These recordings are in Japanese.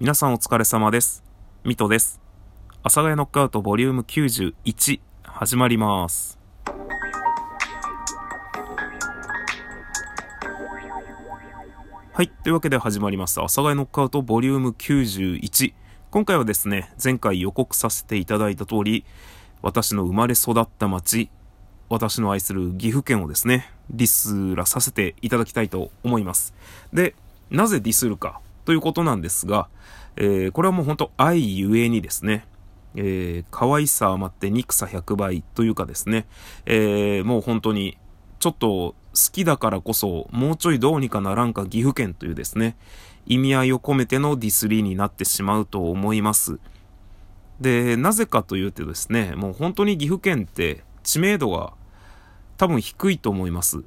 皆さんお疲れ様です。ミトです。阿佐ヶ谷ノックアウトボリューム91始まります。はい。というわけで始まりました。阿佐ヶ谷ノックアウトボリューム91。今回はですね、前回予告させていただいた通り、私の生まれ育った町、私の愛する岐阜県をですね、ディスらさせていただきたいと思います。で、なぜディスるかということなんですが、えーこれはもう本当愛ゆえにですね、えー可愛さ余って憎さ100倍というかですね、えーもう本当にちょっと好きだからこそ、もうちょいどうにかならんか岐阜県というですね、意味合いを込めてのディスリーになってしまうと思います。で、なぜかというとですね、もう本当に岐阜県って知名度が多分低いと思います。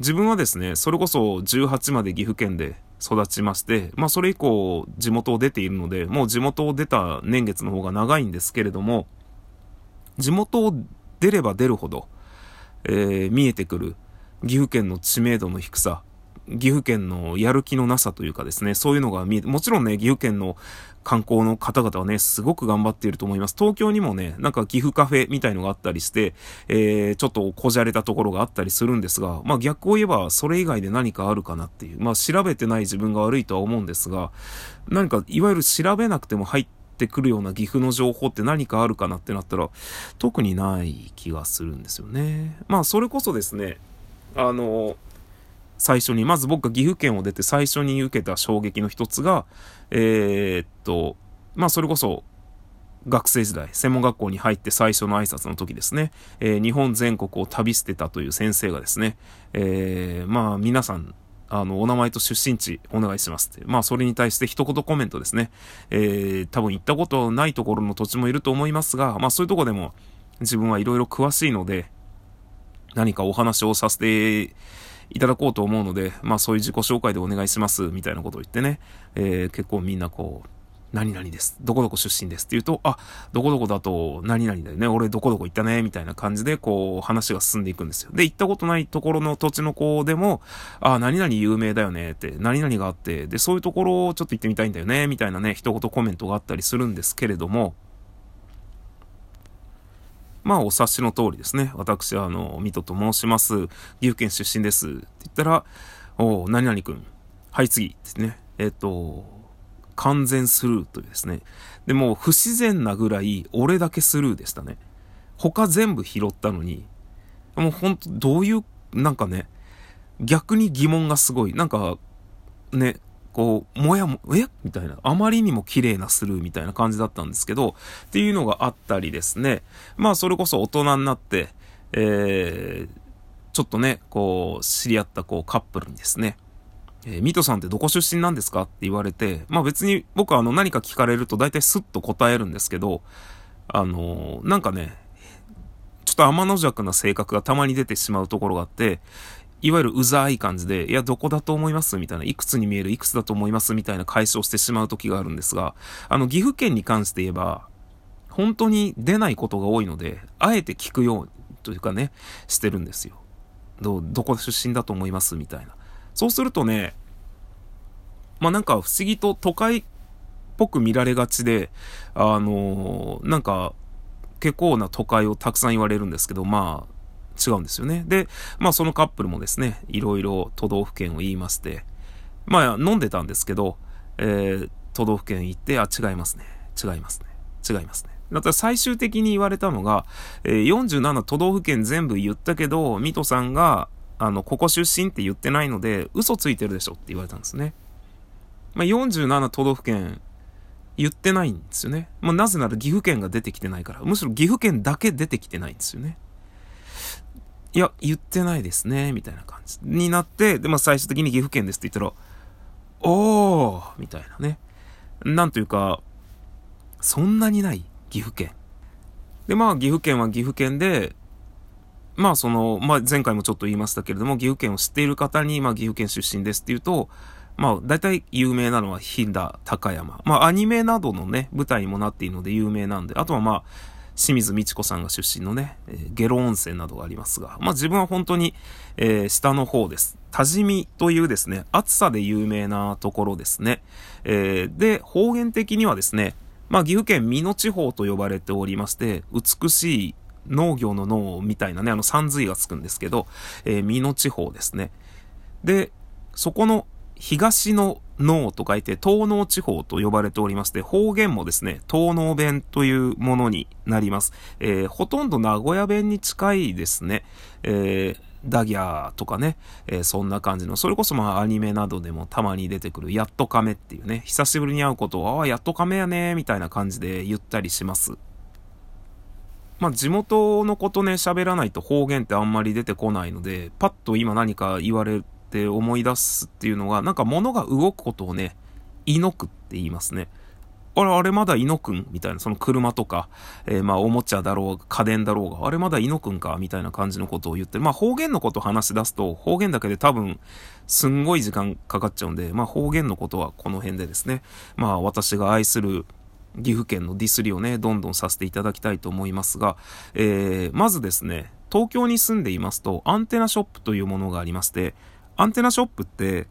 自分はですね、それこそ18まで岐阜県で育ちまして、まあそれ以降地元を出ているので、もう地元を出た年月の方が長いんですけれども、地元を出れば出るほど、えー見えてくる岐阜県の知名度の低さ、岐阜県のやる気のなさというかですね、そういうのが見えて、もちろんね、岐阜県の観光の方々はね、すごく頑張っていると思います。東京にもね、なんか岐阜カフェみたいのがあったりして、えー、ちょっとこじゃれたところがあったりするんですが、まあ逆を言えばそれ以外で何かあるかなっていう、まあ調べてない自分が悪いとは思うんですが、何かいわゆる調べなくても入ってくるような岐阜の情報って何かあるかなってなったら、特にない気がするんですよね。まあそれこそですね、あの、最初に、まず僕が岐阜県を出て最初に受けた衝撃の一つが、えーっと、まあそれこそ、学生時代、専門学校に入って最初の挨拶の時ですね、えー日本全国を旅してたという先生がですね、えーまあ皆さん、あの、お名前と出身地お願いしますって。まあそれに対して一言コメントですね。えー多分行ったことないところの土地もいると思いますが、まあそういうとこでも自分はいろいろ詳しいので、何かお話をさせていただこうと思うので、まあそういう自己紹介でお願いします、みたいなことを言ってね、えー結構みんなこう、何々です。どこどこ出身ですって言うと、あ、どこどこだと何々だよね。俺どこどこ行ったね。みたいな感じで、こう、話が進んでいくんですよ。で、行ったことないところの土地の子でも、あ、何々有名だよねって、何々があって、で、そういうところをちょっと行ってみたいんだよね。みたいなね、一言コメントがあったりするんですけれども、まあ、お察しの通りですね。私は、あの、水戸と申します。岐阜県出身です。って言ったら、おう何々くん。はい、次。ってね。えっ、と、完全スルーというですね。でも、不自然なぐらい、俺だけスルーでしたね。他全部拾ったのに、もうほんと、どういう、なんかね、逆に疑問がすごい。なんか、ね、こう、もやも、え？みたいな。あまりにも綺麗なスルーみたいな感じだったんですけど、っていうのがあったりですね。まあ、それこそ大人になって、えー、ちょっとね、こう、知り合ったこうカップルにですね、えー、ミトさんってどこ出身なんですかって言われて、まあ別に僕はあの何か聞かれると大体スッと答えるんですけど、あのーなんかね、ちょっと天の弱な性格がたまに出てしまうところがあって、いわゆるうざい感じで、いや、どこだと思いますみたいな、いくつに見える、いくつだと思いますみたいな解消してしまう時があるんですが、あの、岐阜県に関して言えば、本当に出ないことが多いので、あえて聞くようというかね、してるんですよ。ど、どこ出身だと思いますみたいな。そうするとね、まあなんか不思議と都会っぽく見られがちで、あのーなんか結構な都会をたくさん言われるんですけど、まあ違うんですよね。で、まあそのカップルもですね、いろいろ都道府県を言いまして、まあ飲んでたんですけど、えー都道府県行って、あ、違いますね。違いますね。違いますね。だから最終的に言われたのが、えー47都道府県全部言ったけど、ミトさんが、あの、ここ出身って言ってないので、嘘ついてるでしょって言われたんですね。まあ、47都道府県言ってないんですよね。まあ、なぜなら岐阜県が出てきてないから。むしろ岐阜県だけ出てきてないんですよね。いや、言ってないですね、みたいな感じになって、で、まあ、最終的に岐阜県ですって言ったら、おーみたいなね。なんというか、そんなにない岐阜県。で、まあ、岐阜県は岐阜県で、まあ、その、まあ、前回もちょっと言いましたけれども、岐阜県を知っている方に、まあ、岐阜県出身ですって言うと、まあ、大体有名なのは飛騨、高山。まあ、アニメなどのね、舞台にもなっているので有名なんで、あとはまあ、清水美智子さんが出身のね、えー、ゲロ温泉などがありますが、まあ自分は本当に、えー、下の方です。多治見というですね、暑さで有名なところですね。えー、で、方言的にはですね、まあ岐阜県美濃地方と呼ばれておりまして、美しい農業の農みたいなね、あの三髄がつくんですけど、えー、美濃地方ですね。で、そこの東の農と書いて東農地方と呼ばれておりまして、方言もですね、東農弁というものになります。えー、ほとんど名古屋弁に近いですね。えーダギャーとかね、えー、そんな感じの、それこそまあアニメなどでもたまに出てくる、やっと亀っていうね、久しぶりに会うことを、ああ、やっと亀やねみたいな感じで言ったりします。まあ地元のことね、喋らないと方言ってあんまり出てこないので、パッと今何か言われって思い出すっていうのが、なんか物が動くことをね、いのくって言いますね。あれ、あれまだいのくんみたいな、その車とか、えー、まあおもちゃだろうが、家電だろうが、あれまだいのくんかみたいな感じのことを言って、まあ方言のことを話し出すと、方言だけで多分、すんごい時間かかっちゃうんで、まあ方言のことはこの辺でですね、まあ私が愛する岐阜県のディスりをね、どんどんさせていただきたいと思いますが、えー、まずですね、東京に住んでいますと、アンテナショップというものがありまして、アンテナショップって、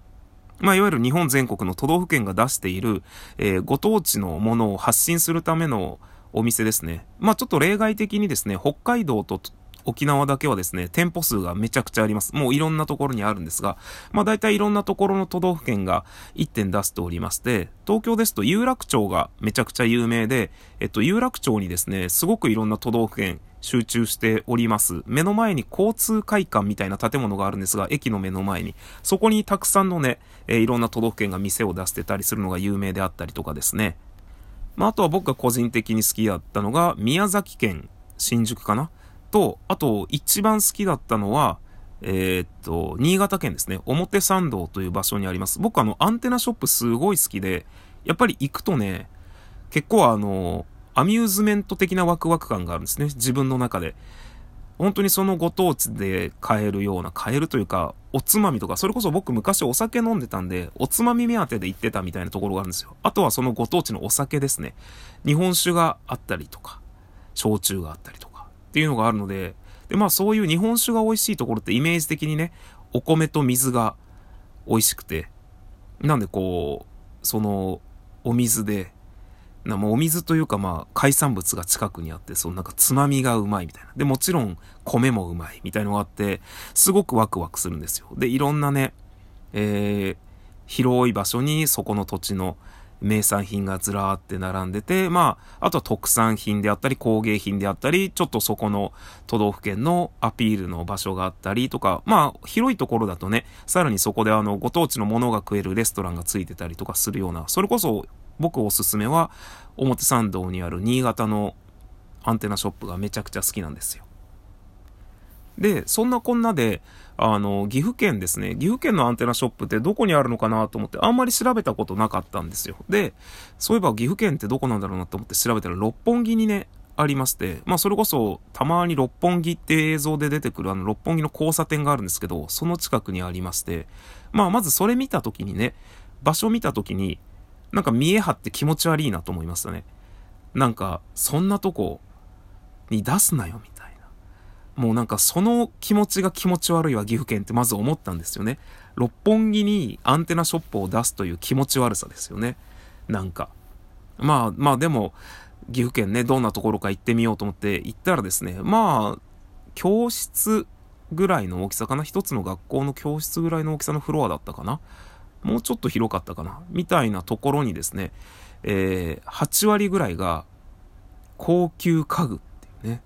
まあ、いわゆる日本全国の都道府県が出している、えー、ご当地のものを発信するためのお店ですね。まあ、ちょっと例外的にですね、北海道と沖縄だけはですね、店舗数がめちゃくちゃあります。もういろんなところにあるんですが、まあ大体いろんなところの都道府県が1点出しておりまして、東京ですと有楽町がめちゃくちゃ有名で、えっと、有楽町にですね、すごくいろんな都道府県集中しております。目の前に交通会館みたいな建物があるんですが、駅の目の前に。そこにたくさんのね、えー、いろんな都道府県が店を出してたりするのが有名であったりとかですね。まあ、あとは僕が個人的に好きだったのが、宮崎県新宿かな？と、あと、一番好きだったのは、えー、っと、新潟県ですね。表参道という場所にあります。僕あの、アンテナショップすごい好きで、やっぱり行くとね、結構あの、アミューズメント的なワクワク感があるんですね。自分の中で。本当にそのご当地で買えるような、買えるというか、おつまみとか、それこそ僕昔お酒飲んでたんで、おつまみ目当てで行ってたみたいなところがあるんですよ。あとはそのご当地のお酒ですね。日本酒があったりとか、焼酎があったりとか。っていうのがあるので、で、まあそういう日本酒が美味しいところってイメージ的にね、お米と水が美味しくて、なんでこう、その、お水で、なもうお水というかまあ海産物が近くにあって、そのなんかつまみがうまいみたいな。で、もちろん米もうまいみたいのがあって、すごくワクワクするんですよ。で、いろんなね、えー、広い場所にそこの土地の名産品がずらーって並んでて、まあ、あとは特産品であったり、工芸品であったり、ちょっとそこの都道府県のアピールの場所があったりとか、まあ、広いところだとね、さらにそこであの、ご当地のものが食えるレストランがついてたりとかするような、それこそ僕おすすめは、表参道にある新潟のアンテナショップがめちゃくちゃ好きなんですよ。で、そんなこんなで、あの、岐阜県ですね。岐阜県のアンテナショップってどこにあるのかなと思って、あんまり調べたことなかったんですよ。で、そういえば岐阜県ってどこなんだろうなと思って調べたら、六本木にね、ありまして、まあそれこそ、たまに六本木って映像で出てくるあの六本木の交差点があるんですけど、その近くにありまして、まあまずそれ見たときにね、場所見たときに、なんか見え張って気持ち悪いなと思いましたね。なんか、そんなとこに出すなよ、みたいな。もうなんかその気持ちが気持ち悪いわ岐阜県ってまず思ったんですよね。六本木にアンテナショップを出すという気持ち悪さですよね。なんか。まあまあでも、岐阜県ね、どんなところか行ってみようと思って行ったらですね、まあ、教室ぐらいの大きさかな？一つの学校の教室ぐらいの大きさのフロアだったかな？もうちょっと広かったかな。みたいなところにですね、えー、8割ぐらいが高級家具っていうね。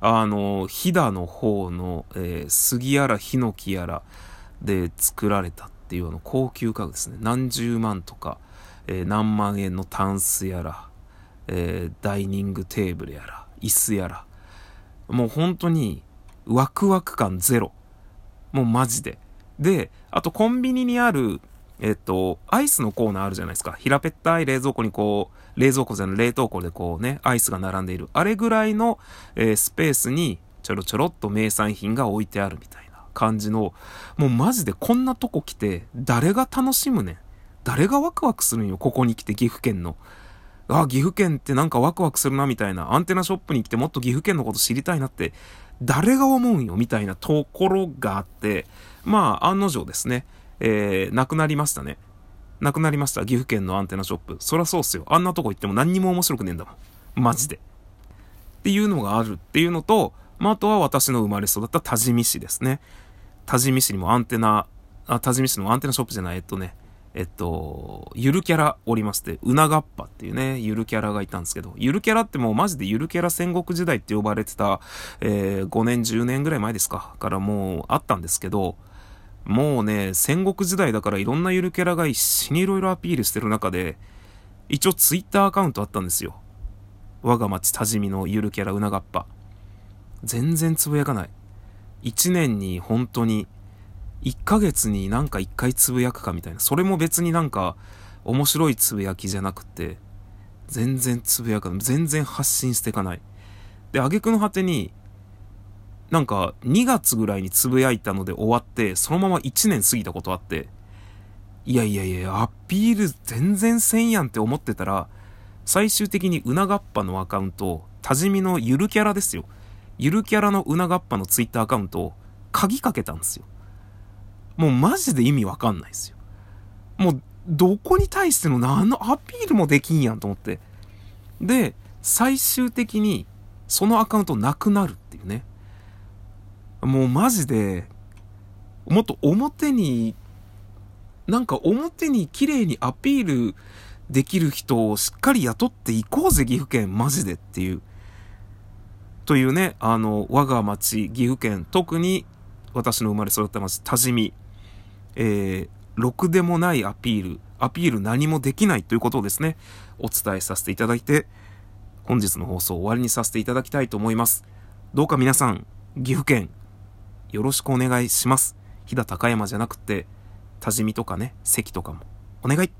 あの、飛騨の方の、えー、杉やらヒノキやらで作られたっていうあの高級家具ですね。何十万とか、えー、何万円のタンスやら、えー、ダイニングテーブルやら、椅子やら。もう本当にワクワク感ゼロ。もうマジで。で、あとコンビニにあるえっと、アイスのコーナーあるじゃないですか。平べったい冷蔵庫にこう、冷蔵庫じゃない冷凍庫でこうね、アイスが並んでいる。あれぐらいの、えー、スペースにちょろちょろっと名産品が置いてあるみたいな感じの、もうマジでこんなとこ来て、誰が楽しむねん。誰がワクワクするんよ、ここに来て岐阜県の。あ、岐阜県ってなんかワクワクするなみたいな、アンテナショップに来てもっと岐阜県のこと知りたいなって、誰が思うんよみたいなところがあって、まあ、案の定ですね、えー、なくなりましたね。なくなりました。岐阜県のアンテナショップ。そりゃそうっすよ。あんなとこ行っても何にも面白くねえんだもん。マジで。っていうのがあるっていうのと、まあ、あとは私の生まれ育った多治見市ですね。多治見市にもアンテナ、あ、多治見市のアンテナショップじゃない、えっとね、えっと、ゆるキャラおりまして、うながっぱっていうね、ゆるキャラがいたんですけど、ゆるキャラってもうマジでゆるキャラ戦国時代って呼ばれてた、えー、5年、10年ぐらい前ですか、からもうあったんですけど、もうね、戦国時代だからいろんなゆるキャラが一死にいろいろアピールしてる中で、一応ツイッターアカウントあったんですよ。我が町多治見のゆるキャラうながっぱ。全然つぶやかない。一年に本当に、一ヶ月になんか一回つぶやくかみたいな。それも別になんか面白いつぶやきじゃなくて、全然つぶやかない。全然発信していかない。で、挙句の果てに、なんか2月ぐらいにつぶやいたので終わって、そのまま1年過ぎたことあって、いやいやいや、アピール全然せんやんって思ってたら、最終的にうながっぱのアカウント、多治見のゆるキャラですよ。ゆるキャラのうながっぱのツイッターアカウントを鍵かけたんですよ。もうマジで意味わかんないですよ。もう、どこに対しての何のアピールもできんやんと思って。で、最終的にそのアカウントなくなる。もうマジで、もっと表に、なんか表に綺麗にアピールできる人をしっかり雇っていこうぜ、岐阜県、マジでっていう。というね、あの、我が町、岐阜県、特に私の生まれ育った町、多治見、えー、ろくでもないアピール、アピール何もできないということをですね、お伝えさせていただいて、本日の放送を終わりにさせていただきたいと思います。どうか皆さん、岐阜県、よろしくお願いします。飛騨高山じゃなくて、多治見とかね、関とかも、お願い。